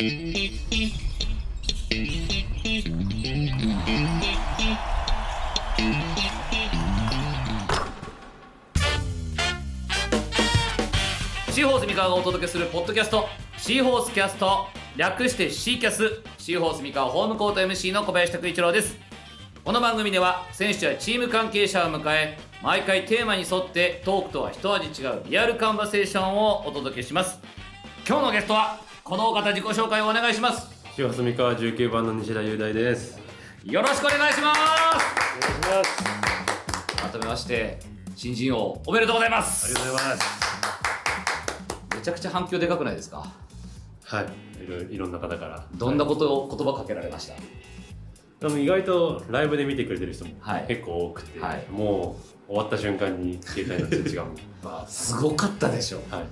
シーホース三河がお届けするポッドキャストシーホースキャスト略してシーキャスシーホース三河ホームコート MC の小林拓一郎です。この番組では選手やチーム関係者を迎え毎回テーマに沿ってトークとは一味違う。リアルカンバセーションをお届けします。今日のゲストはこのお方自己紹介をお願いします。塩住川19番の西田雄大です。よろしくお願いします。お願いします。改めまして新人王おめでとうございます。ありがとうございます。めちゃくちゃ反響でかくないですか？はい、いろいろいろんな方から。どんなことを言葉かけられました、でも意外とライブで見てくれてる人もはい。結構多くて、はい。もう終わった瞬間に携帯の通知が すごかったでしょ。はい。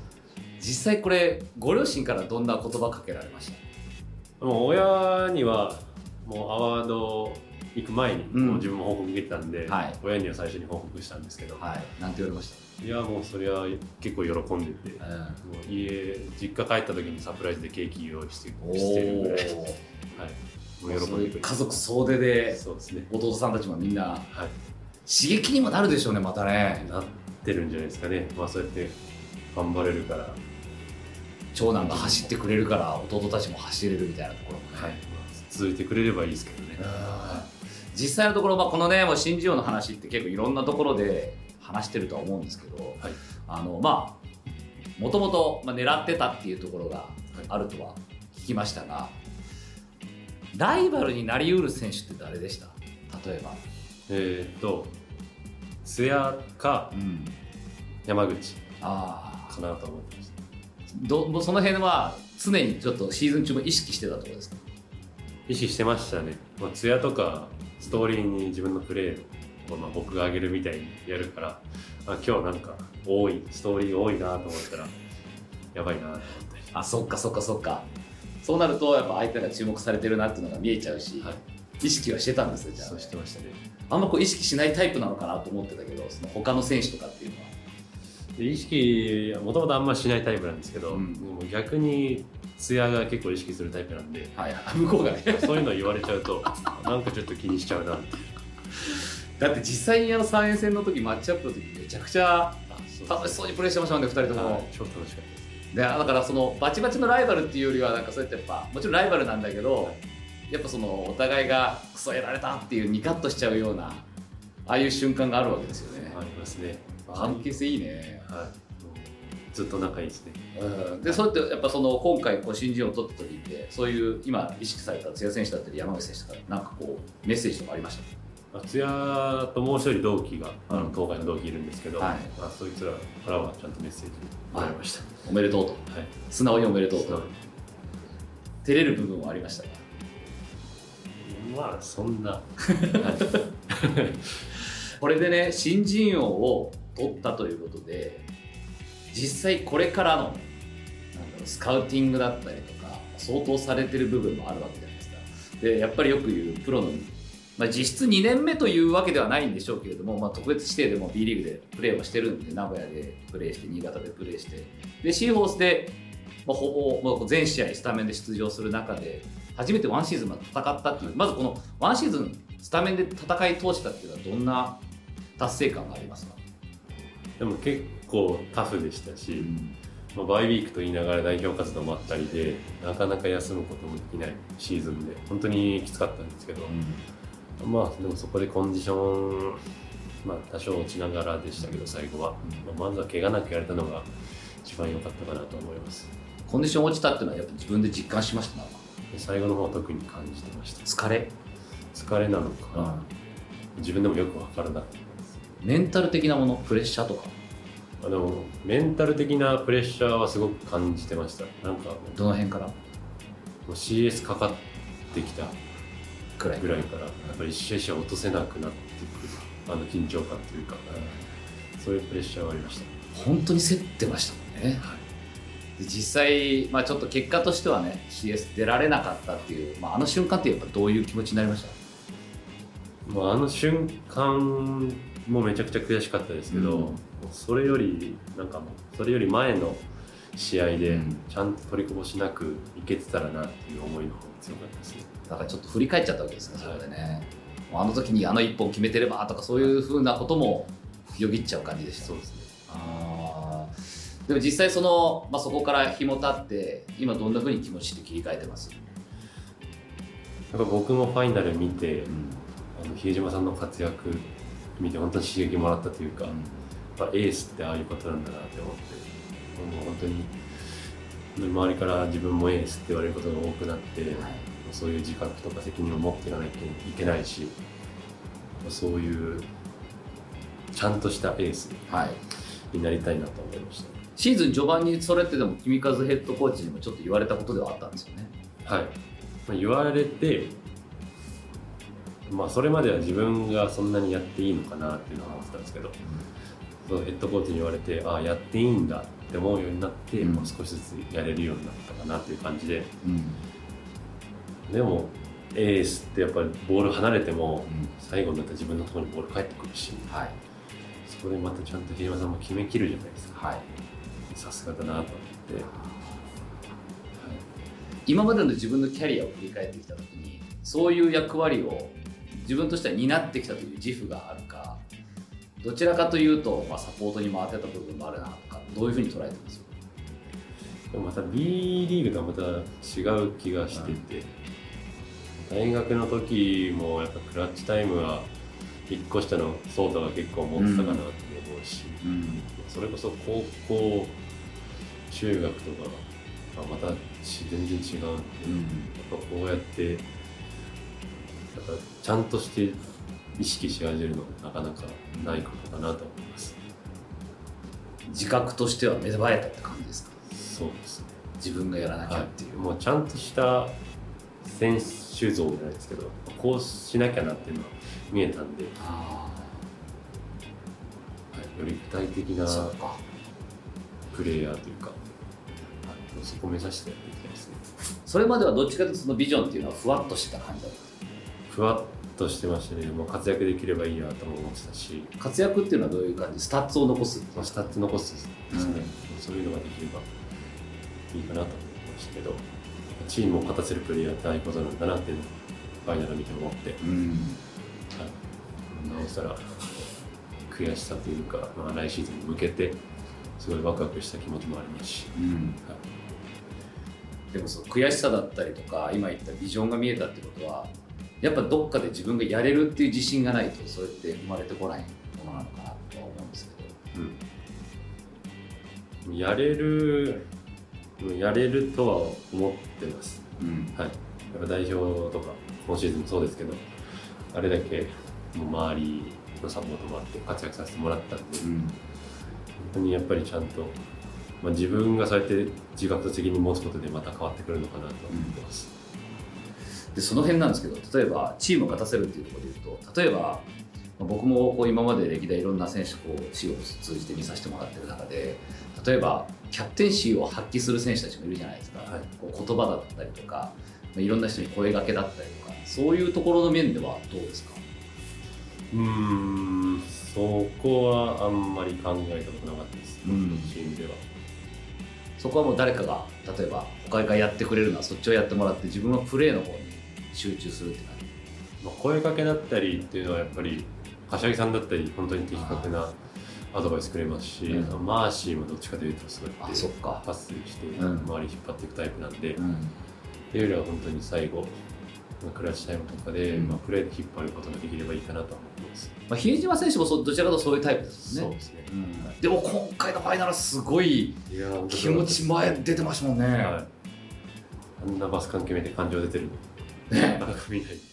実際これご両親からどんな言葉かけられました？もう親にはもうアワード行く前にうん。もう自分も報告受けてたんで、はい。親には最初に報告したんですけど、はい。なんて言われましい、やもうそれは結構喜んでて、た、もう家実家帰った時にサプライズでケーキ用意しておしてるぐらい、はい、おもう喜んでくれて。家族総出でそうですね。弟さんたちもみんなはい。刺激にもなるでしょうねまたね。なってるんじゃないですかね。まあそうやって頑張れるから、はい長男が走ってくれるから弟たちも走れるみたいなところもね、まあ続いてくれればいいですけどね。実際のところ、まあ、このねもう新人王の話って結構いろんなところで話してるとは思うんですけど、はい。あのまあもともとまあ狙ってたっていうところがあるとは聞きましたが、ライバルになりうる選手って誰でした？例えば、えーっと津屋かうん、山口かなと思っどその辺は常にちょっとシーズン中も意識してたところですか？意識してましたね、まあ、とかストーリーに自分のプレーをまあ僕が上げるみたいにやるからあ今日なんか多いストーリーが多いなと思ったらやばいなと思ったり。あそっかそっかそっか。そうなるとやっぱ相手が注目されてるなっていうのが見えちゃうし、はい。意識はしてたんですよじゃあ。そうしてましたね。あんまこう意識しないタイプなのかなと思ってたけどその他の選手とかっていうのは。で意識もともとあんましないタイプなんですけど、うん。でも逆に艶が結構意識するタイプなんではい向こうがねそういうの言われちゃうと なんかちょっと気にしちゃうなってだって実際にあの3円戦の時マッチアップの時めちゃくちゃ楽しそうにプレーしてましたもんね2人とも、はい。超楽しかったでだからそのバチバチのライバルっていうよりはなんかそうやってやっぱもちろんライバルなんだけど、やっぱそのお互いがクソやられたっていうニカッとしちゃうようなああいう瞬間があるわけですよね、ありますね関係性いいね、はい。ずっと仲いいですね。うん、でそうやってやっぱその今回こう新人を取った時ってそういう今意識された津屋選手だったり山口選手とかなんかこうメッセージとかありました？艶ともう一人同期が、あうん。の東海の同期いるんですけど、はい。まあ、そいつらからはちゃんとメッセージ。もらいました。おめでとうと。はい。素直におめでとうと。照れる部分はありましたか？まあそんな、はい。これでね新人王を取ったということで実際これからのなんだろうスカウティングだったりとか相当されてる部分もあるわけじゃないですか。でやっぱりよく言うプロの、まあ、実質2年目というわけではないんでしょうけれども、まあ、特別指定でも B リーグでプレーをしてるんで名古屋でプレーして新潟でプレーしてでシーホースで、まあ、ほぼ、まあ、全試合スタメンで出場する中で初めてワンシーズンまで戦ったっていうまずこのワンシーズンスタメンで戦い通したっていうのはどんな達成感がありますか、でも結構タフでしたし、まあ、バイウィークと言いながら代表活動もあったりでなかなか休むこともできないシーズンで本当にきつかったんですけど、まあでもそこでコンディション、まあ、多少落ちながらでしたけど最後は、まあ、まずは怪我なくやれたのが一番良かったかなと思います。コンディション落ちたっていうのはやっぱ自分で実感しました？最後の方は特に感じてました。疲れ、疲れなのか、自分でもよく分からなかった。ですメンタル的なものプレッシャーとか？あのメンタル的なプレッシャーはすごく感じてました。なんかもどの辺から？う CS かかってきたくらい。ぐらいからやっぱり一試合一試合落とせなくなってくるあの緊張感というか、そういうプレッシャーはありました。本当に競ってましたもんね、で実際、まあ、ちょっと結果としてはね CS 出られなかったっていう、まあ、あの瞬間ってやっぱどういう気持ちになりました？もうあの瞬間もめちゃくちゃ悔しかったですけど、うん。それよりなんかもうそれより前の試合でうん。ちゃんと取りこぼしなくいけてたらなっていう思いの方が強かったですね。だからちょっと振り返っちゃったわけですねそこでね、あの時にあの一本決めてればとかそういうふうなこともよぎっちゃう感じでしたそうですね。でも実際その、まあ、そこから日も経って今どんなふうに気持ちって切り替えてます、やっぱ僕もファイナル見て、あの比江島さんの活躍見て本当に刺激もらったというか、やっぱエースってああいうことなんだなって思ってもう本当に周りから自分もエースって言われることが多くなって、はい。そういう自覚とか責任を持っていかなきゃいけないしそういうちゃんとしたエースはい、になりたいなと思いましシーズン序盤にそれってでも君和ヘッドコーチにもちょっと言われたことではあったんですよね。たはい、まあ、言われてまあそれまでは自分がそんなにやっていいのかなっていうのは思ってたんですけど、そのヘッドコーチに言われてああやっていいんだって思うようになって、うん。まあ少しずつやれるようになったかなっていう感じで。うん。でもエースってやっぱりボール離れても最後になったら自分のところにボール返ってくるしはい。そこでまたちゃんと比江島さんも決めきるじゃないですか。はい。さすがだなと思って、今までの自分のキャリアを振り返ってきた時にそういう役割を自分としては担ってきたという自負があるかどちらかというと、まあ、サポートに回ってた部分もあるなとかどういうふうに捉えてます？でもまた B リーグとはまた違う気がしてて、大学の時もやっぱクラッチタイムは1個下のソータが結構持ってたかなって思うし、うん。それこそ高校中学とかはまた全然違うんで、やっぱこうやってちゃんとして意識し始めるのはなかなかないことかなと思います。自覚としては芽生えたって感じですか？そうですね。自分がやらなきゃっていう、もうちゃんとした選手像じゃないですけどこうしなきゃなっていうのは見えたんで、はあい、より具体的なプレイヤーというか、はい、そこを目指してやっていきたいですね。それまではどっちかというとそのビジョンっていうのはふわっとしてた感じだった？ふわっとしてましたね。もう活躍できればいいやとも思ってたし、活躍っていうのはどういう感じ？スタッツを残す？まあ、スタッツ残すですね、うん。そういうのができればいいかなと思いましたけど。チームを勝たせるプレイヤーってああいうことなんだなっていうのをファイナル見て思って、うん。はい、なおさら悔しさというか、まあ、来シーズンに向けてすごいワクワクした気持ちもありますし、うん。はい。でもそう悔しさだったりとか今言ったビジョンが見えたってことはやっぱどっかで自分がやれるっていう自信がないとそれって生まれてこないものなのかなとは思うんですけど。うん、やれるやれるとは思ってます、うん。はい、やっぱ代表とか今シーズンもそうですけどあれだけもう周りのサポートもあって活躍させてもらったんで、本当にやっぱりちゃんと、まあ、自分がそうやって自覚と責任持つことでまた変わってくるのかなと思ってます、でその辺なんですけど例えばチームを勝たせるっていうところで言うと例えばまあ僕もこう今まで歴代いろんな選手こうチームを通じて見させてもらってる中で例えばキャプテンシーを発揮する選手たちもいるじゃないですか、はい。こう言葉だったりとか、まあ、いろんな人に声掛けだったりとかそういうところの面ではどうですか？うーんそこはあんまり考えたことなかったです、うん。チームでは。そこはもう誰かが例えば他がやってくれるのはそっちをやってもらって自分はプレーの方に集中するって感じ。まあ、声かけだったりっていうのはやっぱり柏木さんだったり本当に的確なアドバイスくれますし、うん。マーシーもどっちかというとそうやあってそっか。パスしてうん。周り引っ張っていくタイプなんで、っうん。ていうよりは本当に最後まあクラッチタイムとかで、うん。まあ、プレーで引っ張ることができればいいかなとは思ってます、まあ、比江島選手もそうどちらかとそういうタイプですもんね。そうですね、うん。でも今回のファイナルすごい気持ち前出てましたもんね、はい。あんなバスカン決めて感情出てるの？ね。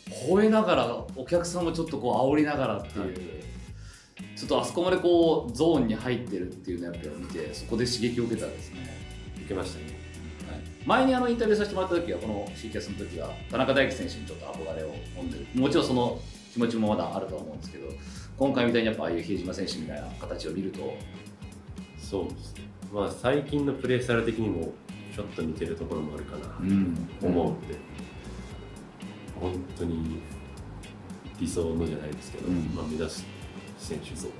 吠えながらお客さんもちょっとこう煽りながらっていう、はい。ちょっとあそこまでこうゾーンに入ってるっていうのをやっぱり見てそこで刺激を受けたんですね、受けましたね。前にあのインタビューさせてもらった時はこの C キャスの時は田中大輝選手にちょっと憧れを持ってる。もちろんその気持ちもまだあるとは思うんですけど今回みたいにやっぱああいう比江島選手みたいな形を見るとそうですね。まあ最近のプレースタイル的にもちょっと似てるところもあるかな、ん。思うんで、本当に理想のじゃないですけど、うん。まあ、目指す選手像。っ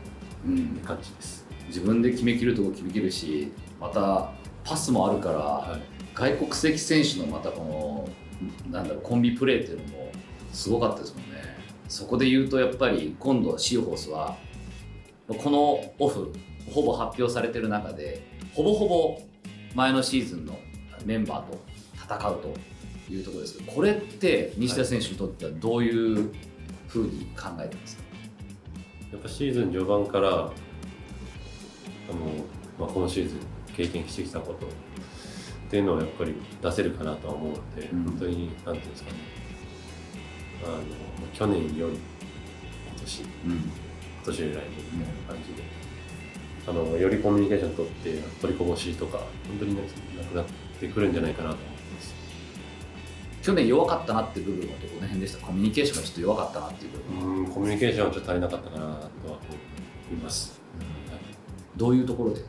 うん。て感じです。自分で決めきるとこ決めきるしまたパスもあるから、はい。外国籍選手のまたこのなんだろうコンビプレーっていうのもすごかったですもんね。そこで言うとやっぱり今度シーホースはこのオフほぼ発表されてる中でほぼほぼ前のシーズンのメンバーと戦うというところですけどこれって西田選手にとってはどういうふうに考えてますか、やっぱシーズン序盤からあの、まあ、このシーズン経験してきたことっていうのをやっぱり出せるかなとは思うので、うん。本当になんていうんですかね。あの去年より今年今うん。年より来年みたいな感じで、あのよりコミュニケーション取って取りこぼしとか本当になくなってくるんじゃないかなと思。去年弱かったなっていう部分はどこの辺でした？コミュニケーションがちょっと弱かったなっていう部分。は、うんコミュニケーションはちょっと足りなかったかなとは思います。どういうところで？や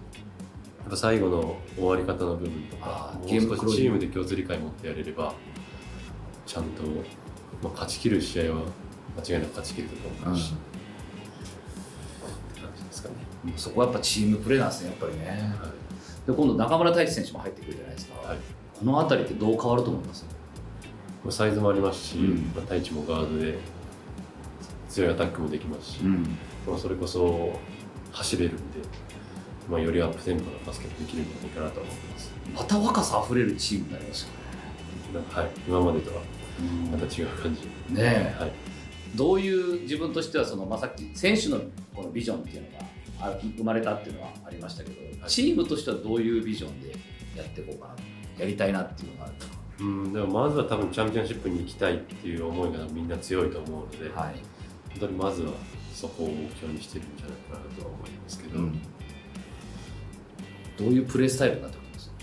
っぱ最後の終わり方の部分とかもうゲームチームで共通理解持ってやれればちゃんと、まあ、勝ち切る試合は間違いなく勝ち切ると思うし、って感じですかね。そこはやっぱチームプレーなんですねやっぱりね。はで今度中村太一選手も入ってくるじゃないですか、いはい。この辺りってどう変わると思います？まあサイズもありますし、うんまあ、太一もガードで強いアタックもできますし、んまあ、それこそ走れるんで、まあ、よりアップテンポなバスケットできるんじゃないかなと思ってます。また若さあふれるチームになりますよなんかはい、今までとはねまた違う感じ。ねえはいどういう自分としてはその、まあ、さっき選手のこのビジョンっていうのがあ生まれたっていうのはありましたけど、はいチームとしてはどういうビジョンでやっていこうかなやりたいなっていうのがあるうん、でもまずは多分チャンピオンシップに行きたいっていう思いがみんな強いと思うので、はい、本当にまずはそこを目標にしてるんじゃないかなとは思いますけど、うん。どういうプレースタイルになってくるんですか？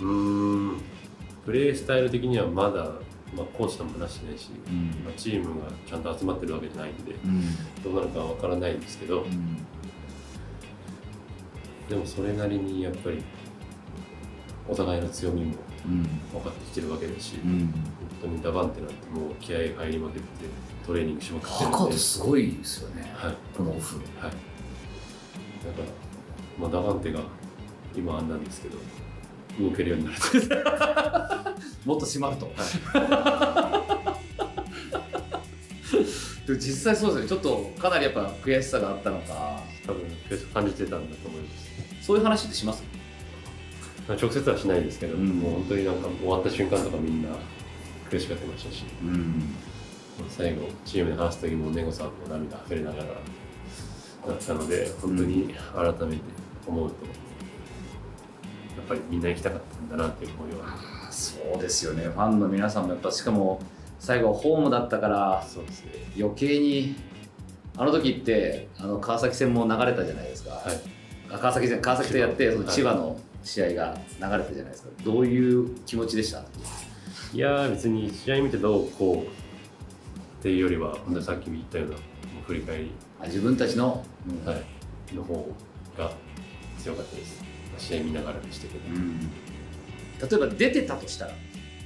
うーんプレースタイル的にはまだ、まあ、コーチとも話してないし、まあ、チームがちゃんと集まってるわけじゃないんでどうなるかは分からないんですけど、でもそれなりにやっぱりお互いの強みも分かってきてるわけですし、本当にダバンテなんてもう気合い入りまくってトレーニングしまくってるんで。すごいですよね、はい。このオフ。はい。だから、まあ、ダバンテが今あんなんですけど、動けるようになると。もっと締まると、でも実際そうですね。ちょっとかなりやっぱ悔しさがあったのか。多分、悔しさ感じてたんだと思います。そういう話ってします？まあ、直接はしないですけど、うん。もう本当になんか終わった瞬間とかみんな悔しがってましたし、うん。まあ最後、チームで話す時もネゴさんも涙溢れながらだったので、本当に改めて思うと、やっぱりみんな行きたかったんだなっていう思いは、そうですよね。ファンの皆さんもやっぱしかも最後ホームだったからそうですね。余計にあの時ってあの川崎戦も流れたじゃないですか、はい。あ川崎戦川崎とやってそのはい千葉の試合が流れたじゃないですか、どういう気持ちでした？いやー別に試合見てどうこうっていうよりは本当にさっき言ったような振り返り、あ自分たちの、うんはい、の方が強かったです。試合見ながらでしたけど、うん。例えば出てたとしたら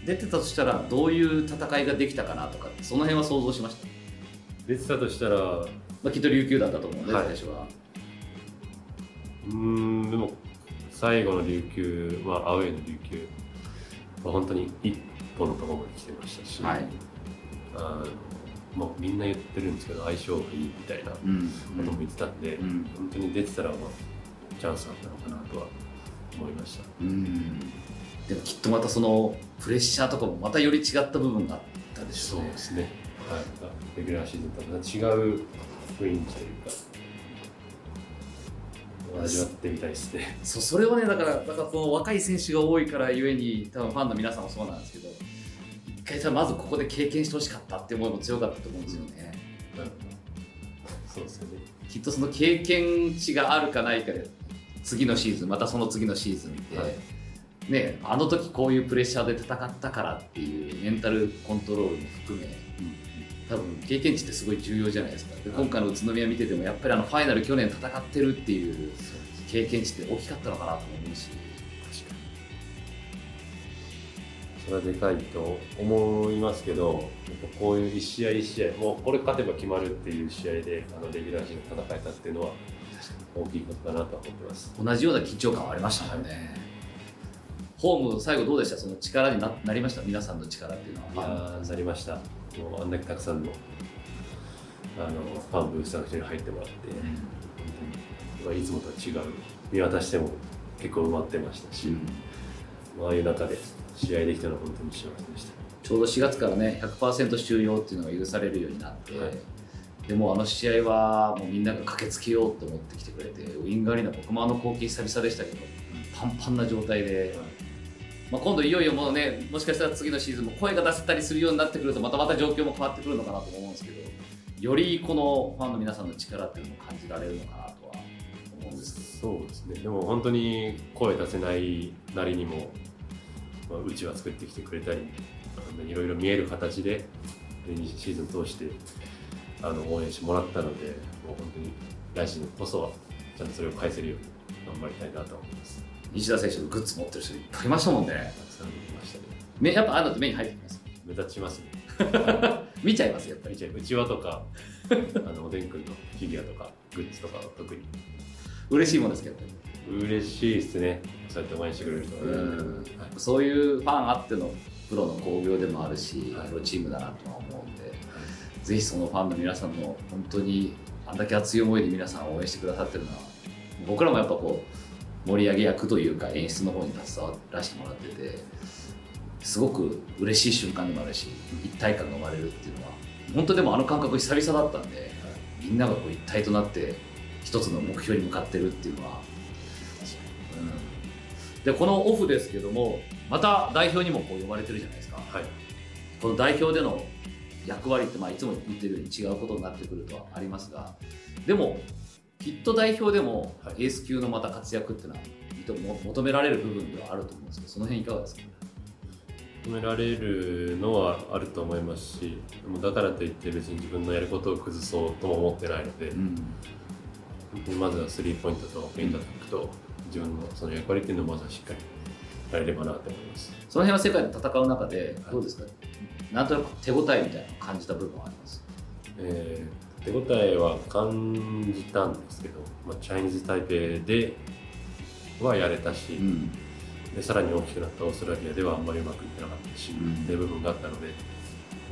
出てたとしたらどういう戦いができたかなとかその辺は想像しました、出てたとしたらうまあ、きっと琉球だったと思うんで、はい。最初は。ーんでも最後の琉球、まあ、アウェーの琉球。は本当に一歩のところまで来てましたし、はい。あのもうみんな言ってるんですけど相性がいいみたいなこうん。とも言ってたんで、うん。本当に出てたら、まあ、チャンスあったのかなとは思いました。うん。でもきっとまたそのプレッシャーとかもまたより違った部分があったでしょうね。そうですね。はい。レギュラーシーズンとは違う雰囲気というか、味わってみたいですね。そうそれはねだからだからその若い選手が多いからゆえに多分ファンの皆さんもそうなんですけど一回さまずここで経験してほしかったって思いも強かったと思うんですよね、そうですよね。きっとその経験値があるかないかで次のシーズンまたその次のシーズンって、はいね、あの時こういうプレッシャーで戦ったからっていうメンタルコントロールも含め多分経験値ってすごい重要じゃないですか。で今回の宇都宮見ててもやっぱりあのファイナル去年戦ってるっていう経験値って大きかったのかなと思うし。確かに。それはでかいと思いますけど、こういう一試合一試合、もうこれ勝てば決まるっていう試合で、あのレギュラーシーズン戦えたっていうのは、大きいことかなとは思ってます。同じような緊張感はありましたもんね、ホーム最後どうでした？その力にななりました？皆さんの力っていうのは。いやーなりましたもうあんだけたくさんのあのファンブースターの人に入ってもらって、本当にいつもとは違う見渡しても結構埋まってましたし、ああいう中で試合できたのは本当に幸せでした。ちょうど4月からね100%収容っていうのが許されるようになって、はい。でもあの試合はもうみんなが駆けつけようと思ってきてくれてウィングアリーナ僕もあの光景久々でしたけどパンパンな状態で、まあ、今度いよいよもうねもしかしたら次のシーズンも声が出せたりするようになってくるとまたまた状況も変わってくるのかなと思うんですけどよりこのファンの皆さんの力っていうのを感じられるのかなとは思うんですけど。そうですね。でも本当に声出せないなりにも、まあ、うちは作ってきてくれたりいろいろ見える形でシーズン通してあの応援してもらったのでもう本当に来シーズンこそはちゃんとそれを返せるように頑張りたいなと思います。西田選手のグッズ持ってる人いっぱいいましたもんね。たくさん見ましたね。目やっぱああいうのって目に入ってきます？目立ちますね。見ちゃいますやっぱり。見ちゃうちわとか あのおでんくんのフィギュアとかグッズとかは特に。嬉しいもんですけど嬉しいですね。そうやって応援してくれる人がいるのでうん。はい。そういうファンあってのプロの興行でもあるし、はい。プロチームだなとは思うんで、ぜひそのファンの皆さんの本当にあんだけ熱い思いで皆さん応援してくださってるのは僕らもやっぱこう盛り上げ役というか演出の方に携わらせてもらっててすごく嬉しい瞬間でもあるし一体感が生まれるっていうのは本当でもあの感覚久々だったんでみんながこう一体となって一つの目標に向かってるっていうのはうん。でこのオフですけどもまた代表にもこう呼ばれてるじゃないですか。はい。この代表での役割ってまあいつも言ってるように違うことになってくるとはありますがでもきっと代表でもはい。エース級のまた活躍っていうのは求められる部分ではあると思うんですけどその辺いかがですか？求められるのはあると思いますしでもだからといって別に自分のやることを崩そうとも思ってないので、ん。本当にまずはスリーポイントとペイントアタックと自分のその役割っていうのをまずはしっかりやれればなと思います。その辺は世界で戦う中ではい。どうですか、なんとなく手応えみたいなのを感じた部分はあります？えー手応えは感じたんですけど、まあ、チャイニーズ・タイペイではやれたし、ん。でさらに大きくなったオーストラリアではあんまりうまくいってなかったし、うん。っていう部分があったので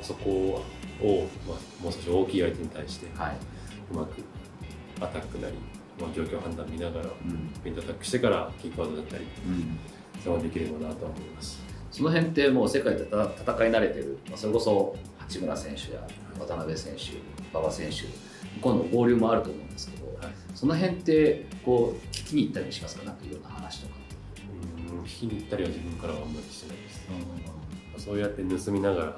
そこを、まあ、もう少し大きい相手に対してはい、うまくアタックなり、まあ、状況判断見ながらうん。ペイントアタックしてからキックアウトだったりうん、それはできればなとは思います。その辺ってもう世界でた戦い慣れてる、まあ、それこそ八村選手や渡辺選手馬場選手今度合流もあると思うんですけど、はい。その辺ってこう聞きに行ったりもしますか？なんかいろんな話とか、うん引きに行ったりは自分からはあんまりしてないです。そうやって盗みながら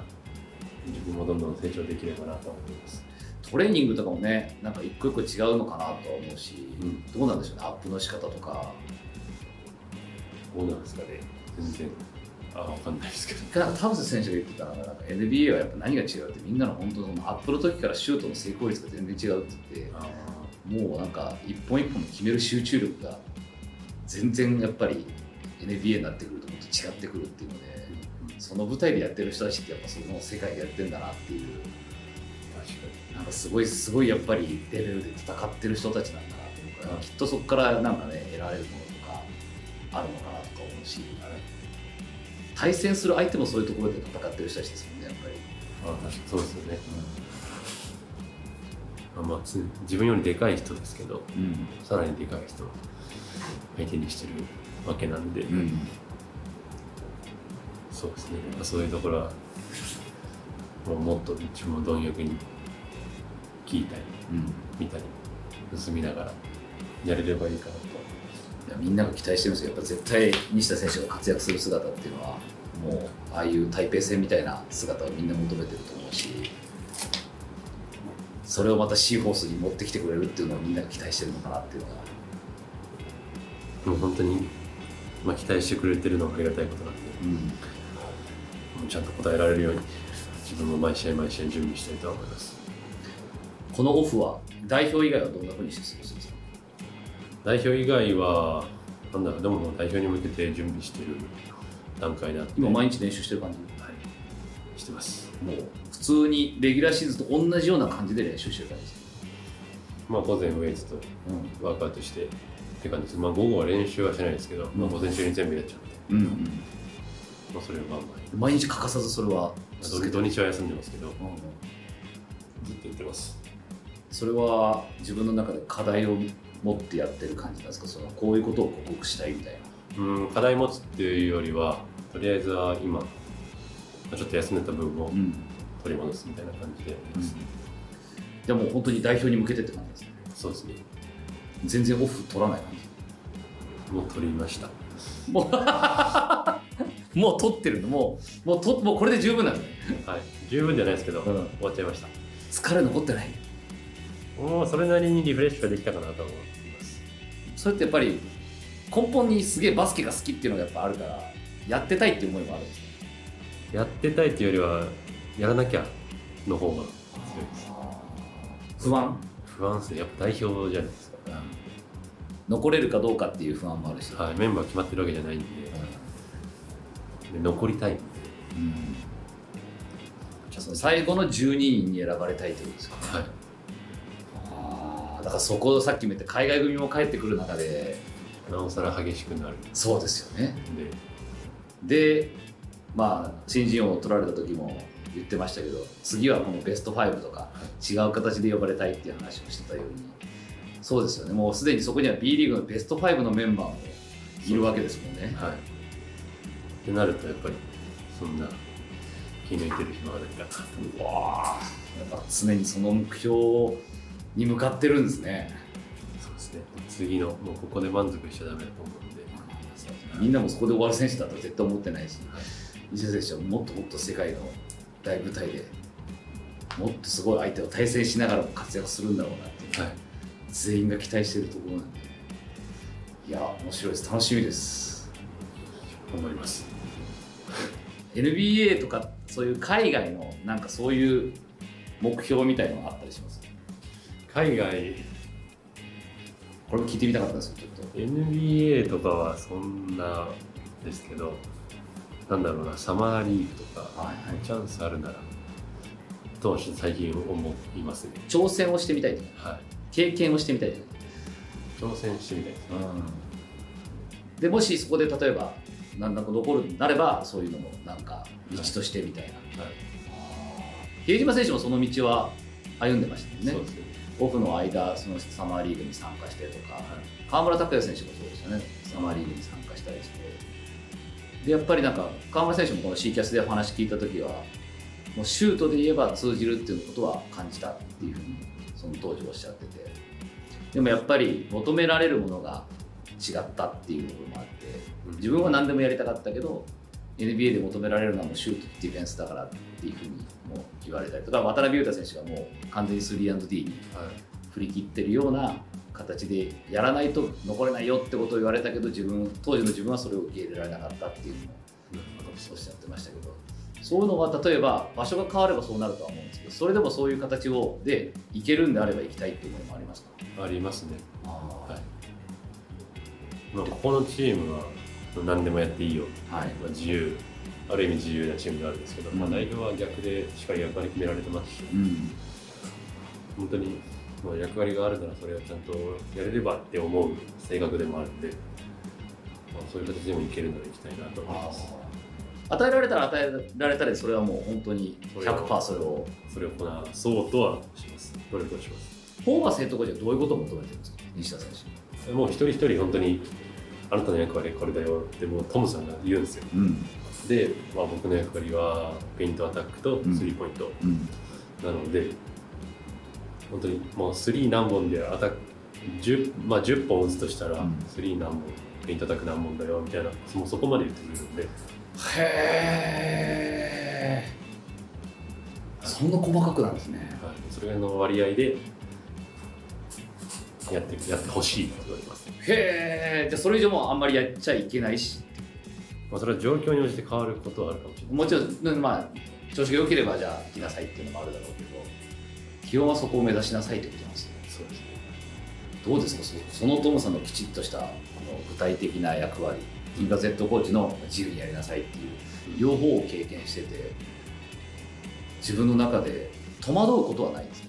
自分もどんどん成長できればなと思います。トレーニングとかもねなんか一個一個違うのかなとは思うし、うん。どうなんでしょうね？アップの仕方とか。どうなんですかね？全然あわかんないですけど。田臥選手が言ってたのがなんか NBA はやっぱ何が違うってみんなの本当そのアップの時からシュートの成功率が全然違うって言ってもうなんか一本一本決める集中力が全然やっぱり NBA になってくるともっと違ってくるっていうのでその舞台でやってる人たちってやっぱその世界でやってんだなっていう。なんかすごいすごいやっぱりレベルで戦ってる人たちなんだなと思うから、きっとそこからなんかね得られるものとかあるのかなとか思うし対戦する相手もそういうところで戦ってる人たちですもんねやっぱり。に。あ確かにそうですよね。あまあ、つ自分よりでかい人ですけど、うんさらにでかい人を相手にしてるわけなんで、うんそうですね。やっぱそういうところは、もうもっと自分も貪欲に聞いたり、うん見たり、盗みながらやれればいいかなと。みんなが期待してるんですけどやっぱ絶対西田選手が活躍する姿っていうのはもうああいう台北戦みたいな姿をみんな求めてると思うしそれをまたシーホースに持ってきてくれるっていうのをみんなが期待してるのかなっていうのがもう本当に、まあ、期待してくれてるのはありがたいことなんで、うん。もうちゃんと答えられるように、自分も毎試合毎試合準備したいと思います。このオフは代表以外はどんなふうにして過ごすんですか代表以外は、なんだろう、でも代表に向けて準備してる段階であって、今毎日練習してる感じ。はい、してます。もう普通にレギュラーシーズンと同じような感じで練習してる感じ。ですまあ午前ウェイツとうんワークアウトしてって感じです。まあ午後は練習はしないですけど、まあ午前中に全部やっちゃって、うんうんまあそれをまあま毎日欠かさずそれはあ土土日は休んでますけど。うんうん。ずっとやってます。それは自分の中で課題を持ってやってる感じなんですか？そのこういうことを克服したいみたいな。うん課題持つっていうよりはとりあえずは今まあちょっと休んでた部分をん。取り戻すみたいな感じでやってます、でも本当に代表に向けてって感じですね。そうですね。全然オフ取らない感じ。もう取りました。もう もう取ってるの？もうもうともうこれで十分なんで。すねはい。十分じゃないですけど、うん。終わっちゃいました。疲れ残ってないもうそれなりにリフレッシュができたかなと思います。それってやっぱり根本にすげえバスケが好きっていうのがやっぱあるからやってたいっていう思いもあるんですねやってたいっていうよりはやらなきゃの方が強いです。不安、不安ですね。やっぱ代表じゃないですか、残れるかどうかっていう不安もあるし、はい、メンバー決まってるわけじゃないんで。で残りたいんで。うん。じゃあその最後の12人に選ばれたいってことですか？はいだからそこをさっきも言って海外組も帰ってくる中でなおさら激しくなる。んそうですよね。ででまあ新人王を取られた時も言ってましたけど次はこのベスト5とか違う形で呼ばれたいっていう話をしてたように。そうですよね。もうすでにそこには B リーグのベスト5のメンバーもいるわけですもんね。はい。ってなるとやっぱりそんな気抜いてる暇はないかな。とうわあやっぱ常にその目標に向かってるんですね。そうですね。次のもうここで満足しちゃダメだと思うんで。みんなもそこで終わる選手だとは絶対思ってないし。西田選手はもっともっと世界の大舞台でもっとすごい相手を対戦しながらも活躍するんだろうなっていうはい。全員が期待してるところなんで。いや面白いです。楽しみです。頑張ります。NBA とかそういう海外のなんかそういう目標みたいのがあったりします？海外。これも聞いてみたかったんですよちょっと。NBA とかはそんなですけどなんだろうなサマーリーグとか、はいはい。チャンスあるならと最近思いますね。挑戦をしてみたいはい。経験をしてみたい挑戦してみたいですね。でもしそこで例えばなんだか残るなればそういうのもなんか道としてみたいな、はい。比江島選手もその道は歩んでましたよね。そうですねオフの間そのサマーリーグに参加してとか、河村拓哉選手もそうでしたね。サマーリーグに参加したりして。でやっぱりなんか河村選手もこの C キャスでお話聞いた時はもうシュートで言えば通じるっていうことは感じたっていうふうにその当時おっしゃってて。でもやっぱり求められるものが違ったっていう部分もあってうん。自分は何でもやりたかったけど NBA で求められるのはもうシュートディフェンスだからっていうふうにもう言われたりとか渡辺裕太選手がもう完全に 3&D にはい。振り切ってるような形でやらないと残れないよってことを言われたけど自分当時の自分はそれを受け入れられなかったっていうのもおっしゃってましたけどそういうのは例えば場所が変わればそうなるとは思うんですけどそれでもそういう形をでいけるんであれば行きたいっていう思いもありますか？ありますね。あはい。まあ、ここのチームは何でもやっていいよ、はい。まあ、自由。ある意味自由なチームであるんですけど、まあ、うん代表は逆でしっかり役割決められてますし。うん。本当にまあ役割があるならそれをちゃんとやれればって思う性格でもあるんで、まあ、そういう形でもいけるなら行きたいなと思います。与えられたら与えられたらそれはもう本当に100%それを。それをこなそうとはします。努力はします。ホーバスヘッドコーチはどういうことを求めてるんですか？西田選手。もう一人一人本当にあなたの役割はこれだよってもうトムさんが言うんですよ。うん。で、まあ、僕の役割はペイントアタックとスリーポイント。うん。なので、本当にもうスリー何本でアタック 10,、まあ、10本打つとしたらうん。スリー何本ペイントアタック何本だよみたいなもうそこまで言ってくれるんで。へえそんな細かくなんですね。はい、それの割合でやってやってほしいと言われます、へえじゃあそれ以上もあんまりやっちゃいけないし。まあ、それは状況に応じて変わることはあるかもしれない。もちろんうんまあ調子が良ければじゃあ来なさいっていうのもあるだろうけど基本はそこを目指しなさいってことなんですねそうですね。どうですか？そそのトムさんのきちっとしたこの具体的な役割銀河 Z コーチの自由にやりなさいっていう両方を経験してて自分の中で戸惑うことはないです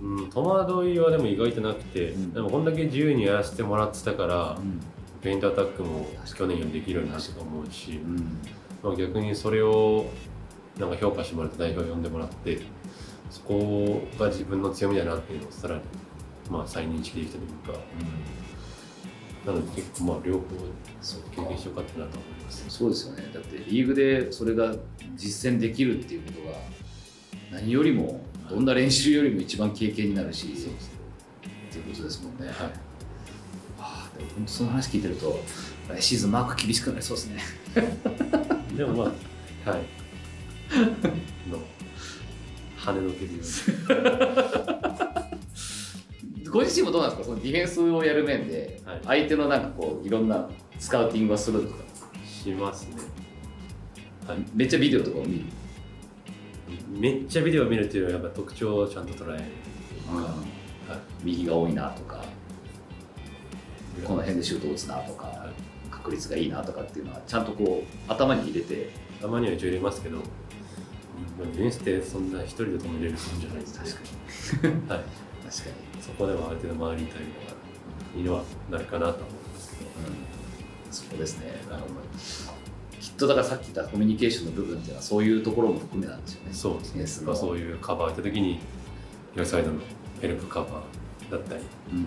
うん、戸惑いはでも意外となくて、うん。でもこんだけ自由にやらせてもらってたから、うん。ペイントアタックも去年よりできるようになったと思うし、うん。まあ、逆にそれをなんか評価してもらって代表呼んでもらってそこが自分の強みだなっていうのをさらにまあ再認識できたというかなので結構まあ両方そう経験してよかったなと思います。そうですよね。だってリーグでそれが実践できるっていうことが何よりもどんな練習よりも一番経験になるしそうですね。っていうことですもんね、はい。ああでも本当その話聞いてると来シーズンマーク厳しくなりそうですね。でもまあはい。の跳ねのけるよう ご自身もどうなんですか？そのディフェンスをやる面ではい。相手のなんかこういろんなスカウティングはするんですか。にしますね。はいめっちゃビデオとかを見る、めっちゃビデオ見るっていうよりはやっぱ特徴をちゃんと捉えるはい。右が多いなとかこの辺でシュート打つなとか、はい。確率がいいなとかっていうのはちゃんとこう頭に入れて。たまには一応入れますけど、まあディフェンスってそんな一人で止めれるもんじゃないです確かに。はい、確かに、そこではある程度周りに対応がいいのはなるかなとは思いますけど。うん、そうですね。なるほどきっとだからさっき言ったコミュニケーションの部分っていうのはそういうところも含めなんですよね。そうですね。そういうカバーをやった時に両サイドのヘルプカバーだったりうん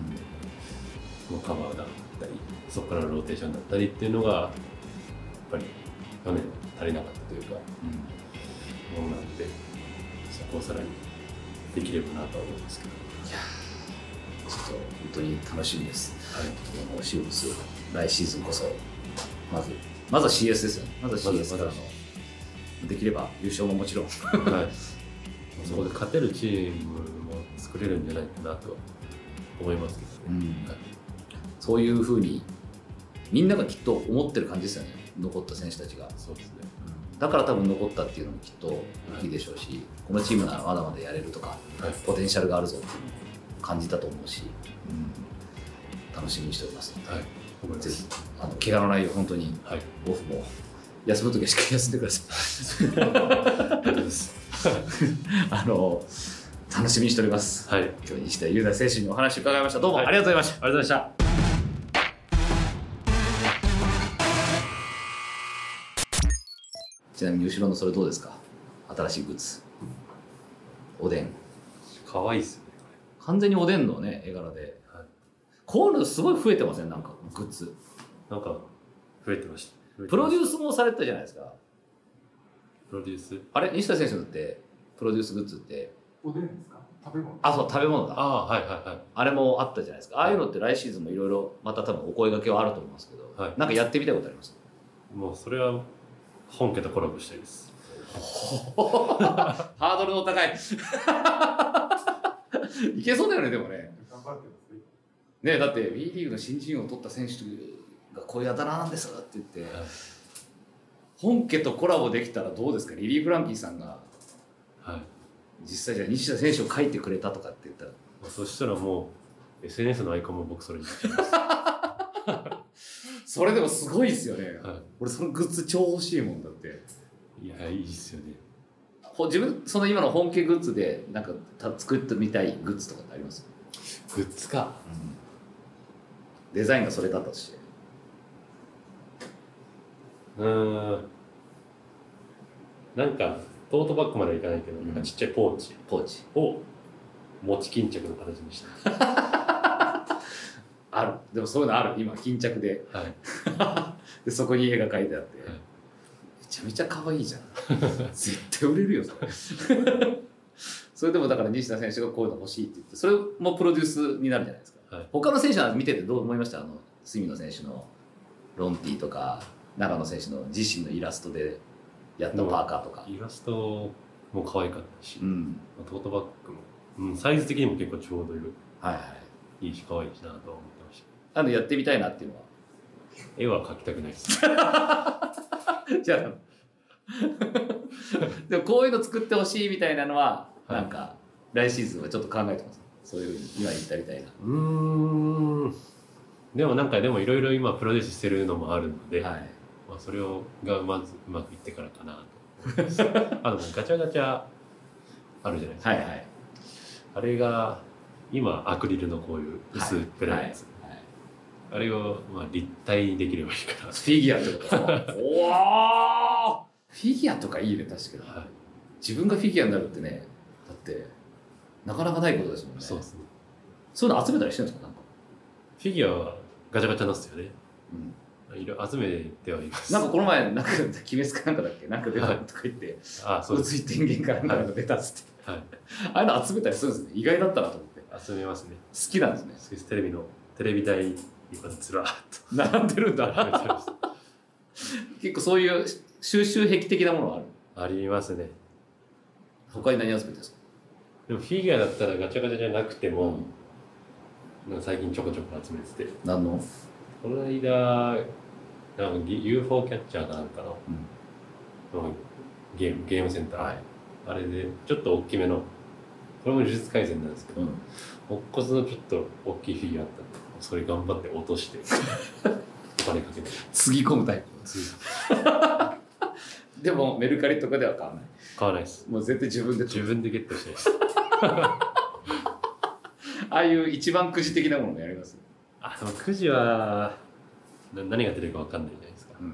もうカバーだったりそこからのローテーションだったりっていうのがやっぱり去年足りなかったというかものなのでそこをさらにできればなとは思うんですけど。いやーちょっと本当に楽しみです。はい。もうシーブス来シーズンこそまずまずは CS ですよね。まずは CS からの。できれば優勝ももちろん。はい、そこで勝てるチームも作れるんじゃないかなとは思いますけどね、はい。そういうふうにみんながきっと思ってる感じですよね。残った選手たちが。そうですね。だから多分残ったっていうのもきっと大きいでしょうし、このチームならまだまだやれるとかはい。ポテンシャルがあるぞっていうのを感じたと思うし、楽しみにしております。はいぜひすあの怪我のないよう本当にはい。オフも休む時はしっかり休んでください。あの楽しみにしております。はい。あり今日西田優太選手にお話伺いました。どうもはい。ありがとうございました、がとうございました。ちなみに後ろのそれどうですか？新しいグッズ。おでん。可愛いっすよね。完全におでんのね絵柄で。はいこういうのすごい増えてません？なんかグッズ。なんか増えてました。プロデューースもされてたじゃないですか。プロデュース？あれ？西田選手だってプロデュースグッズって。おでんですか？食べ物？あそう食べ物だ。ああはいはいはい。あれもあったじゃないですか。ああいうのって来シーズンもいろいろまた多分お声掛けはあると思いますけど、はい。なんかやってみたいことあります？もうそれは本家とコラボしたいです。ハードルの高い。いけそうだよねでもね。頑張ってますねねだって WE リーグの新人王を取った選手がこういうあだ名なんですって言って、はい。本家とコラボできたらどうですか？リリー・フランキーさんがはい。実際じゃあ西田選手を書いてくれたとかって言ったら。そしたらもう SNS のアイコンも僕それに それでもすごいですよね、は俺そのグッズ超欲しいもんだって。いやいいっすよね。ほ自分その今の本家グッズでなんかた作ってみたいグッズとかってあります、グッズかデザインがそれだったとし。てうーん。なんかトートバッグまではいかないけど、なんかちっちゃいポーチ。ポーチ。を餅巾着の形にした。ある。でもそういうのある。今巾着で。はい。でそこに絵が描いてあって、はい。めちゃめちゃ可愛いじゃん。絶対売れるよ。それ。それでもだから西田選手がこういうの欲しいって言ってそれもプロデュースになるじゃないですか、はい。他の選手は見ててどう思いました？あの隅野選手のロンティとか長野選手の自身のイラストでやったパーカーとか、イラストも可愛かったし、うん。トートバッグも、うん、サイズ的にも結構ちょうどよはいはいい。いし可愛いしなとは思ってました。あのやってみたいなっていうのは？絵は描きたくないです。じゃあでもこういうの作ってほしいみたいなのは、はい。なんか来シーズンはちょっと考えてますそういうふうに今言ったみたいな。うーん。でもなんかでもいろいろ今プロデュースしてるのもあるので、はい。まあ、それをがまずうまくいってからかなと あのガチャガチャあるじゃないですか、はいはい。あれが今アクリルのこういう薄っぺらいやつ、はいはいあれをまあ立体にできればいいかな。フィギュアってこと？おおフィギュアとかいいね確かに。はい。自分がフィギュアになるってね。だってなかなかないことですもんね。そうですね。そういうの集めたりしてるんですか？なんか、フィギュアはガチャガチャなんですよね。うん、いろいろ集めてはいます。なんかこの前なんか 鬼滅かなんかだっけなんか出たとか言ってあそう宇です津井天元かなんか出たっつって、はい。ああいうの集めたりするんですね。意外だったなと思って。好集めますね。きなんですね。スイステレビのテレビ台にこうずらーっと。並んでるんだ。結構そういう収集癖的なものはある？ありますね。他に何集めてるんですか、でもフィギュアだったらガチャガチャじゃなくても、なんか最近ちょこちょこ集めてて。何の、この間なんか UFO キャッチャーかなんかののゲームゲームセンター、はい。あれでちょっと大きめのこれも呪術廻戦なんですけど、うん、肋骨のちょっと大きいフィギュアあった。んでそれ頑張って落として お金かけて。つぎ込むタイ次プ でもメルカリとかでは買わない。買わないです。もう絶対自分で自分でゲットしてます ああいう一番くじ的なものもやります、あでもくじはな何が出るか分かんないじゃないですか。う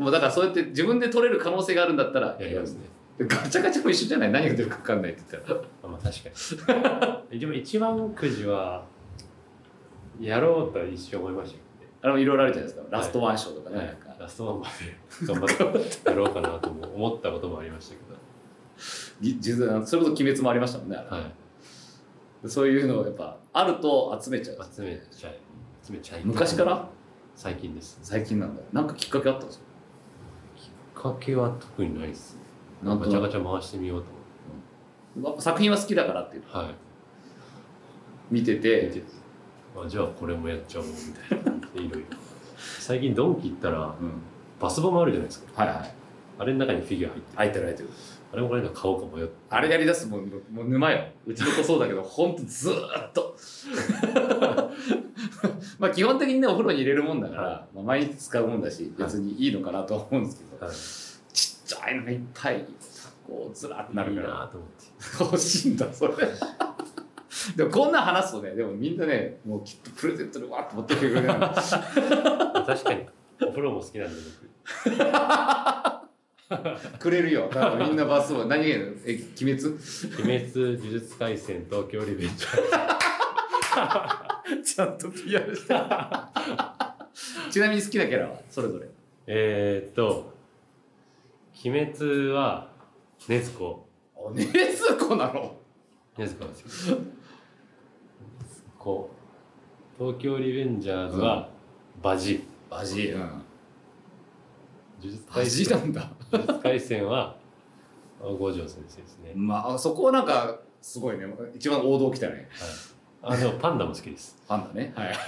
ん、もうだからそうやって自分で取れる可能性があるんだったらやります。ねガチャガチャも一緒じゃない。何が出るか分かんないって言ったら。あまあ確かに。でも一番くじはやろうとは一瞬思いましたけあのいろいろあるじゃないですか。ラストワンショーとかね、どね、なんか。ラストワンまで頑張ってやろうかなとも思ったこともありましたけぎ実はそれこそ鬼滅もありましたもんねあれ。ど、はい、そういうのをやっぱあると集めちゃう。集めちゃい集めちゃい昔から？最近です。最近なんだ。なんかきっかけあったんですか？きっかけは特にないですなんガチャガチャ回してみようと思やっぱ作品は好きだからっていうってはい。見てて。見てあじゃあこれもやっちゃおうみたいないろいろ。最近ドンキ行ったらうん。バスボムあるじゃないですか。はいはい。あれの中にフィギュア入ってる。入ってる入ってるあれもか買おうか迷って。あれやりだすともうもう沼よ。うちの子そうだけどほんとずーっと。まあ基本的にねお風呂に入れるもんだから、はまあ、毎日使うもんだし別にいいのかなとは思うんですけど、はい。ちっちゃいのがいっぱいこうずらーっとなるいいからなと思って。欲しいんだそれ。でもこんなん話すとねでもみんなねもうきっとプレゼントでわーっと持ってきてくれる確かに。お風呂も好きなんで くれるよ。だからみんなバスを何がえ鬼滅？僕鬼滅呪術廻戦東京リベンジャー ちゃんと PR してちなみに好きなキャラは？それぞれ。えーっと鬼滅は禰豆子。おねずこなの？禰豆子なんですよ。禰豆子。東京リベンジャーズはバジバジうん。呪術バ廻戦。ジなんだ呪術廻戦は五条先生ですね、まああそこはなんかすごいね。一番王道来たね。はい、あでもパンダも好きです。ファンだね。はい。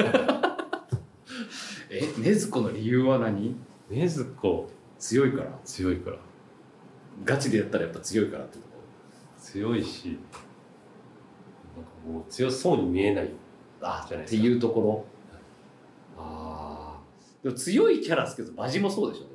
えねずこの理由は何？禰豆子。強いから。強いから。ガチでやったらやっぱ強いからってとこ？強いしなんかもう強そうに見えないあじゃないっていうところ？ああでも強いキャラですけどバジもそうでしょ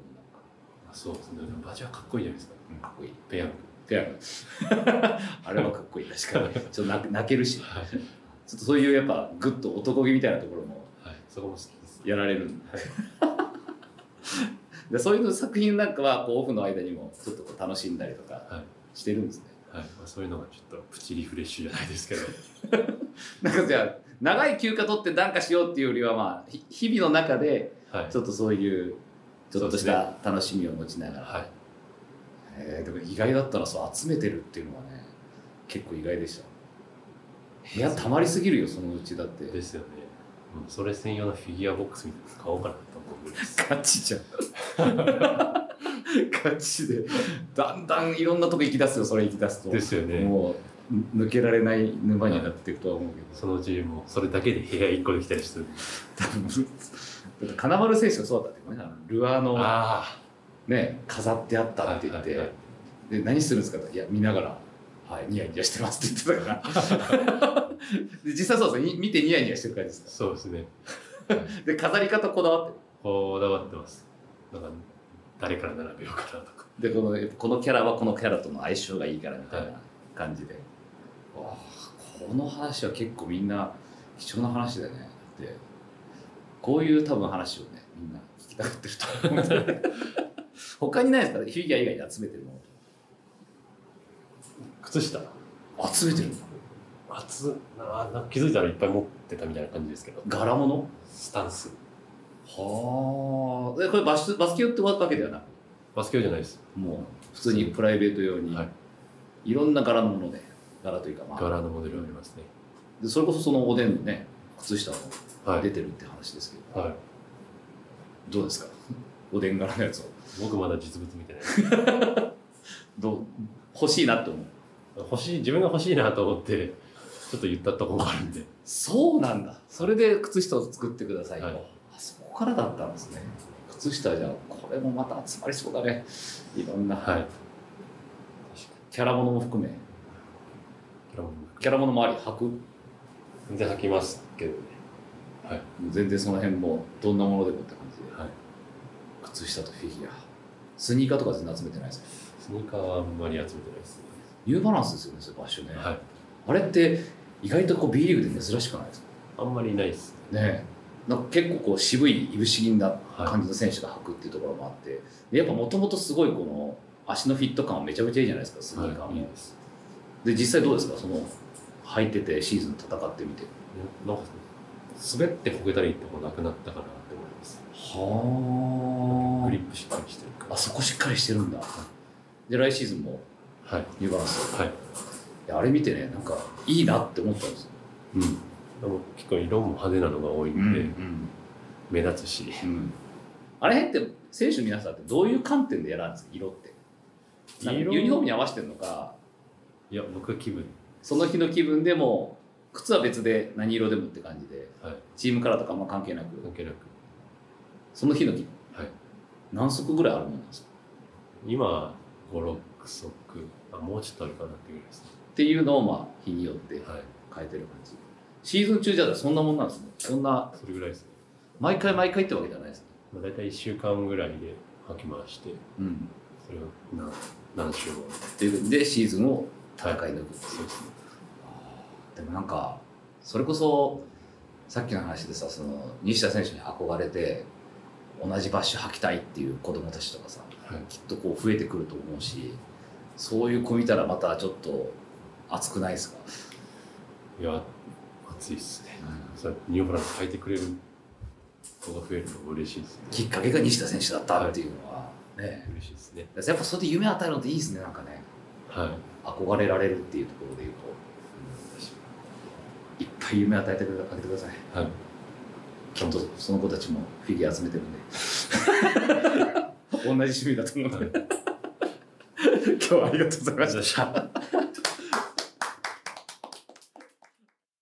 そうですねバジはかっこいいじゃないですか。うん。かっこいい。ペア。ペア。あれはかっこいい。確かに。ちょっと泣泣けるし。はい、ちょっとそういうやっぱグッと男気みたいなところもはい、そこも好きです。やられるんで。でそういうの作品なんかはこうオフの間にもちょっとこう楽しんだりとかはい。してるんですね。はい。まあ、そういうのがちょっとプチリフレッシュじゃないですけど。なんかじゃあ長い休暇取って何かしようっていうよりはまあひ日々の中ではい。ちょっとそういうちょっとした楽しみを持ちながら、はい。えーでも意外だったらそう集めてるっていうのはね結構意外でした。部屋たまりすぎるよそのうちだって。ですよね。うんそれ専用のフィギュアボックスみたいなの買おうかなと思いガチじゃん。ガチで。だんだんいろんなとこ行き出すよそれ行き出すと。ですよね。もう抜けられない沼になっていくとは思うけど、そのうちもうそれだけで部屋1個できたりする。多 分金丸選手がそうだったってねルアーのあね飾ってあったって言って、はいはいはで何するんですかって。いや見ながら「はいニヤニヤしてます」って言ってたから。で実際そうですね。見てニヤニヤしてる感じですかそうですね。で飾り方こだわってこだわってます。なんか誰から並べようかなとか。るでこのこのキャラはこのキャラとの相性がいいからみたいな感じで、わあこの話は結構みんな貴重な話だよね。だってこういう多分話をねみんな聞きたがってると。思うんで他にないですかフィギュア以外に集めてるも靴下。の集めてるの？厚。あなんか気づいたらいっぱい持ってたみたいな感じですけど。柄物？スタンス。はあこれバスバスケ用ってわけではなく？バスケ用じゃないです。もう普通にプライベート用に、はい。い、ろんな柄のもので柄というかまあ。柄のモデルありますね。でそれこそそのおでんのね靴下もはい出てるって話ですけど、はい。どうですか？おでん柄のやつを僕まだ実物見てない。どう？欲しいなって思う。欲しい自分が欲しいなと思ってちょっと言ったところもあるんで。そうなんだ。それで靴下を作ってくださいと、はい。あそこからだったんですね。靴下じゃこれもまた集まりそうだね。いろんな、はい。キャラものも含め。キャラもキャラものもあり履く？全然履きますけどね全然その辺もどんなものでもって感じで。はい。靴下とフィギュア。スニーカーとか全然集めてないですかスニーカーはあんまり集めてないですね。ニューバランスですよねそういう場所ね、はい。あれって意外とこう B リーグで珍しくないですか？あんまりないですね。えなんか結構こう渋いいぶし銀な感じの選手が履くっていうところもあって、でやっぱもともとすごいこの足のフィット感はめちゃめちゃいいじゃないですかスニーカーも、はいいで実際どうですか？その履いててシーズン戦ってみて。なんか滑ってこけたりってもなくなったかなって思います。はグリップしっかりしてるから。あそこしっかりしてるんだ。で来シーズンもはい。ニューバランス。はい。いやあれ見てねなんかいいなって思ったんですよ、うん。でも結構色も派手なのが多いんで、うん目立つし。うん。あれって選手の皆さんってどういう観点でやらんですか？色って。ユニフォームに合わせてるのか。いや僕は気分。その日の気分でも靴は別で何色でもって感じではい。チームカラーとかあんま関係なく。関係なく。その日の気分はい。何足ぐらいあるもんなんですか？今56足。あもうちょっとあるかなっていうぐらいですね。っていうのをまあ日によってはい。変えてる感じ。シーズン中じゃそんなもんなんですね。そんなそれぐらいですね、毎回毎回ってわけじゃないですね。まあ、大体1週間ぐらいで履き回してうん。それを何何週も。っていうでシーズンを戦い抜くってい。う、そうですねでもなんかそれこそさっきの話でさその西田選手に憧れて同じバッシュ履きたいっていう子供たちとかさはい。きっとこう増えてくると思うしそういう子見たらまたちょっと熱くないですか、いや暑いっすね。それニューバランス履いてくれる子が増えるのも嬉しいですね。きっかけが西田選手だったっていうのはね、嬉しいですね。やっぱそれで夢与えるのっていいですねなんかね。はい。憧れられるっていうところで言うとぱい夢与えてあげてください。はい。きっとその子たちもフィギュア集めてるんで。同じ趣味だと思う。ので 今日はありがとうございました